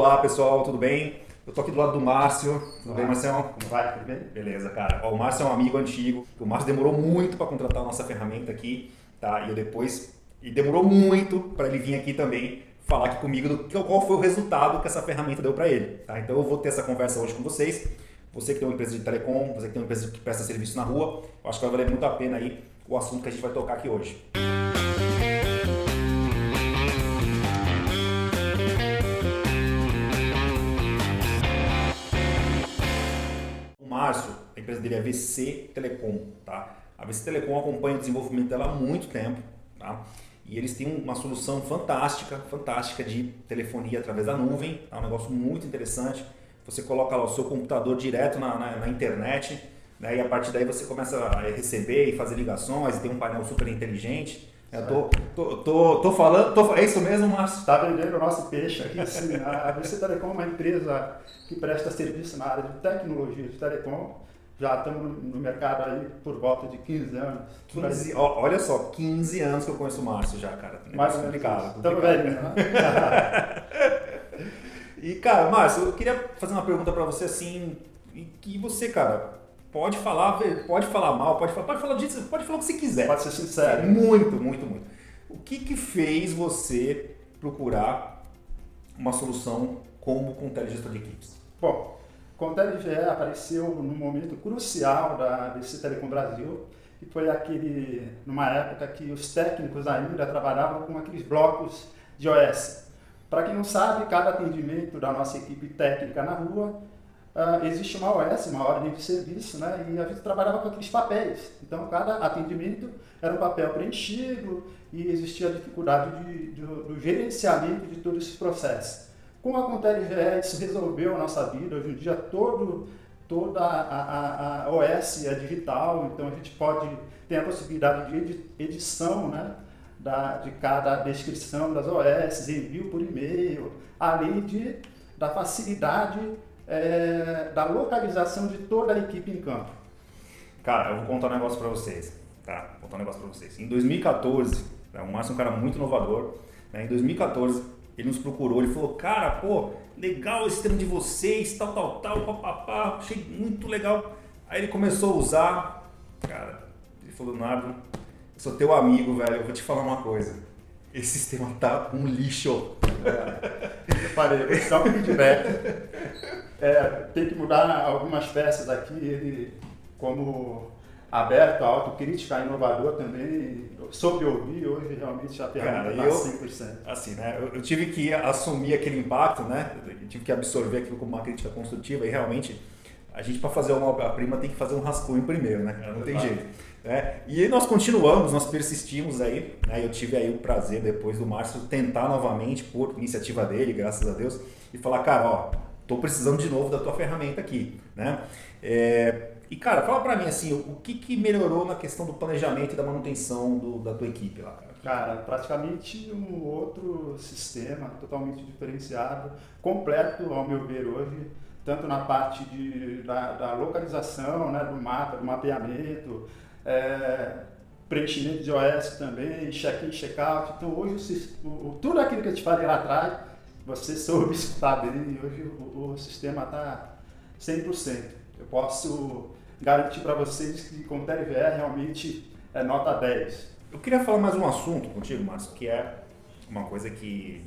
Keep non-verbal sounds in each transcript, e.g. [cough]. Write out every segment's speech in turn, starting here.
Olá pessoal, tudo bem? Eu tô aqui do lado do Márcio. Tudo bem, Marcelo? Como vai? Tudo bem? Beleza, cara. Ó, o Márcio é um amigo antigo. O Márcio demorou muito para contratar a nossa ferramenta aqui, tá? E eu depois. E demorou muito para ele vir aqui também falar aqui comigo do qual foi o resultado que essa ferramenta deu para ele, tá? Então eu vou ter essa conversa hoje com vocês. Você que tem uma empresa de telecom, você que tem uma empresa que presta serviço na rua, eu acho que vai valer muito a pena aí o assunto que a gente vai tocar aqui hoje. Março, a empresa dele é a VC Telecom, tá? A VC Telecom acompanha o desenvolvimento dela há muito tempo, tá? E eles têm uma solução fantástica, fantástica de telefonia através da nuvem, é um negócio muito interessante. Você coloca lá o seu computador direto na, na, na internet, né? E a partir daí você começa a receber e fazer ligações, tem um painel super inteligente. Eu tô, tô, tô, tô falando, tô, é isso mesmo, Márcio? Está vendendo o nosso peixe aqui, sim. [laughs] A VC Telecom é uma empresa que presta serviço na área de tecnologia de telecom. Já estamos no mercado aí por volta de 15 anos. 15, ó, olha só, 15 anos que eu conheço o Márcio já, cara. Mais complicado. Estamos velhos, né? [laughs] e, cara, Márcio, eu queria fazer uma pergunta para você assim, e que você, cara, pode falar, pode falar mal, pode falar, pode falar disso, pode falar o que você quiser. Pode ser sincero. Muito, muito, muito. O que que fez você procurar uma solução como com de equipes? Bom, com o apareceu num momento crucial da ABC Telecom Brasil, e foi aquele, numa época que os técnicos ainda trabalhavam com aqueles blocos de OS. Para quem não sabe, cada atendimento da nossa equipe técnica na rua Uh, existe uma OS, uma ordem de serviço, né? e a gente trabalhava com aqueles papéis. Então, cada atendimento era um papel preenchido e existia a dificuldade de, de, do gerenciamento de todos esses processos. Com a ContelGE, isso resolveu a nossa vida. Hoje em dia, todo, toda a, a, a OS é digital, então a gente pode ter a possibilidade de edição né? da, de cada descrição das OS, envio por e-mail, além de, da facilidade é, da localização de toda a equipe em campo? Cara, eu vou contar um negócio para vocês, tá? Vou contar um negócio para vocês. Em 2014, né, o Márcio é um cara muito inovador. Né? Em 2014, ele nos procurou, ele falou, cara, pô, legal esse termo de vocês, tal, tal, tal, papapá, achei muito legal. Aí ele começou a usar, cara, ele falou, Nardo, sou teu amigo, velho, eu vou te falar uma coisa. Esse sistema tá um lixo. É, falei, [laughs] só um feedback. É, tem que mudar algumas peças aqui, ele como aberto, autocrítica, inovador também, soube ouvir, hoje realmente a ferramenta está 100%. Assim, né, eu, eu, tive que assumir aquele impacto, né, eu tive que absorver aquilo como uma crítica construtiva e realmente a gente para fazer uma obra-prima tem que fazer um rascunho primeiro, né, não tem jeito. Né? E nós continuamos, nós persistimos aí, né, eu tive aí o prazer depois do Márcio tentar novamente, por iniciativa dele, graças a Deus, e falar, cara, ó, estou precisando de novo da tua ferramenta aqui, né? É, e cara, fala para mim assim, o que, que melhorou na questão do planejamento e da manutenção do, da tua equipe lá, cara? Cara, praticamente um outro sistema totalmente diferenciado, completo ao meu ver hoje, tanto na parte de, da, da localização, né, do mapa, do mapeamento, é, preenchimento de OS também, check-in, check-out. Então hoje o, o, tudo aquilo que eu te falei lá atrás você soube escutar bem e hoje o, o sistema está 100%. Eu posso garantir para vocês que com o TLVR realmente é nota 10. Eu queria falar mais um assunto contigo, Márcio, que é uma coisa que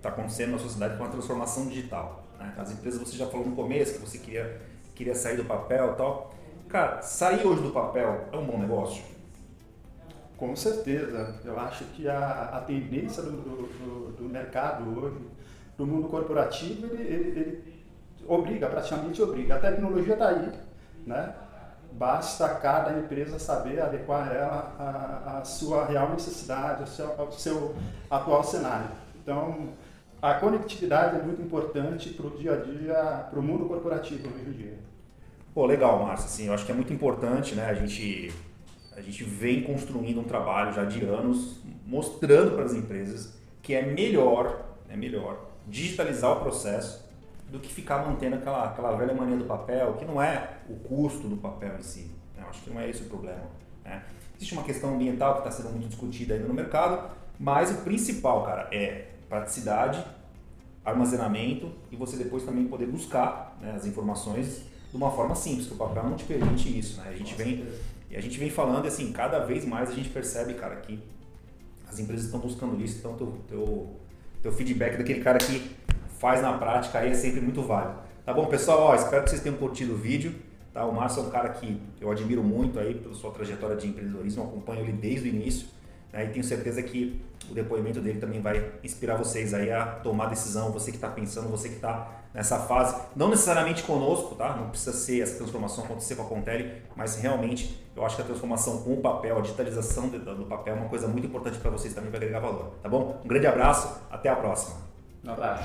está acontecendo na sociedade com a transformação digital. Né? As empresas, você já falou no começo que você queria, queria sair do papel e tal. Cara, sair hoje do papel é um bom negócio? Com certeza. Eu acho que a, a tendência do, do, do, mercado hoje, do mundo corporativo, ele, ele, ele obriga, praticamente obriga. A tecnologia está aí, né? Basta cada empresa saber adequar ela à, à sua real necessidade, ao seu, ao seu atual cenário. Então, a conectividade é muito importante para o dia a dia, para o mundo corporativo hoje em dia. Pô, legal, Márcio. Assim, eu acho que é muito importante né, a gente a gente vem construindo um trabalho já de anos mostrando para as empresas que é melhor, é melhor digitalizar o processo do que ficar mantendo aquela, aquela velha mania do papel, que não é o custo do papel em si. Né? Acho que não é esse o problema. Né? Existe uma questão ambiental que está sendo muito discutida ainda no mercado, mas o principal, cara, é praticidade, armazenamento e você depois também poder buscar né, as informações de uma forma simples, que o papel não te permite isso. Né? A gente vem, e a gente vem falando assim, cada vez mais a gente percebe, cara, que as empresas estão buscando isso, então teu, teu, teu feedback daquele cara que faz na prática aí é sempre muito válido. Tá bom, pessoal? Ó, espero que vocês tenham curtido o vídeo. Tá? O Márcio é um cara que eu admiro muito aí pela sua trajetória de empreendedorismo, acompanho ele desde o início né? e tenho certeza que o depoimento dele também vai inspirar vocês aí a tomar decisão, você que está pensando, você que está nessa fase, não necessariamente conosco, tá? Não precisa ser essa transformação acontecer com a Contele, mas realmente eu acho que a transformação com o papel, a digitalização do papel é uma coisa muito importante para vocês também, vai agregar valor, tá bom? Um grande abraço, até a próxima. Um abraço.